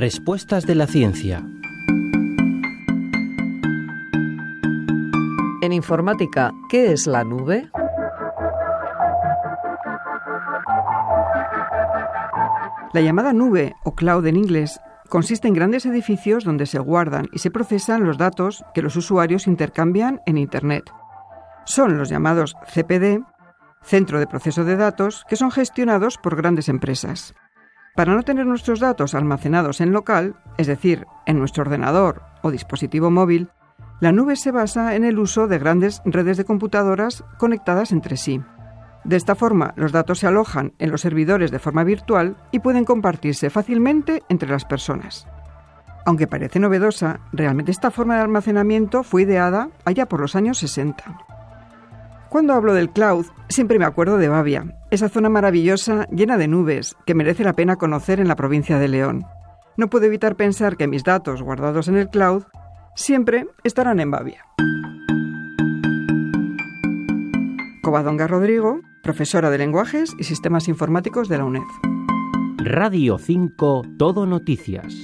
Respuestas de la ciencia. En informática, ¿qué es la nube? La llamada nube o cloud en inglés consiste en grandes edificios donde se guardan y se procesan los datos que los usuarios intercambian en Internet. Son los llamados CPD, Centro de Proceso de Datos, que son gestionados por grandes empresas. Para no tener nuestros datos almacenados en local, es decir, en nuestro ordenador o dispositivo móvil, la nube se basa en el uso de grandes redes de computadoras conectadas entre sí. De esta forma, los datos se alojan en los servidores de forma virtual y pueden compartirse fácilmente entre las personas. Aunque parece novedosa, realmente esta forma de almacenamiento fue ideada allá por los años 60. Cuando hablo del cloud, siempre me acuerdo de Bavia, esa zona maravillosa llena de nubes que merece la pena conocer en la provincia de León. No puedo evitar pensar que mis datos guardados en el cloud siempre estarán en Bavia. Covadonga Rodrigo, profesora de lenguajes y sistemas informáticos de la UNED. Radio 5 Todo Noticias.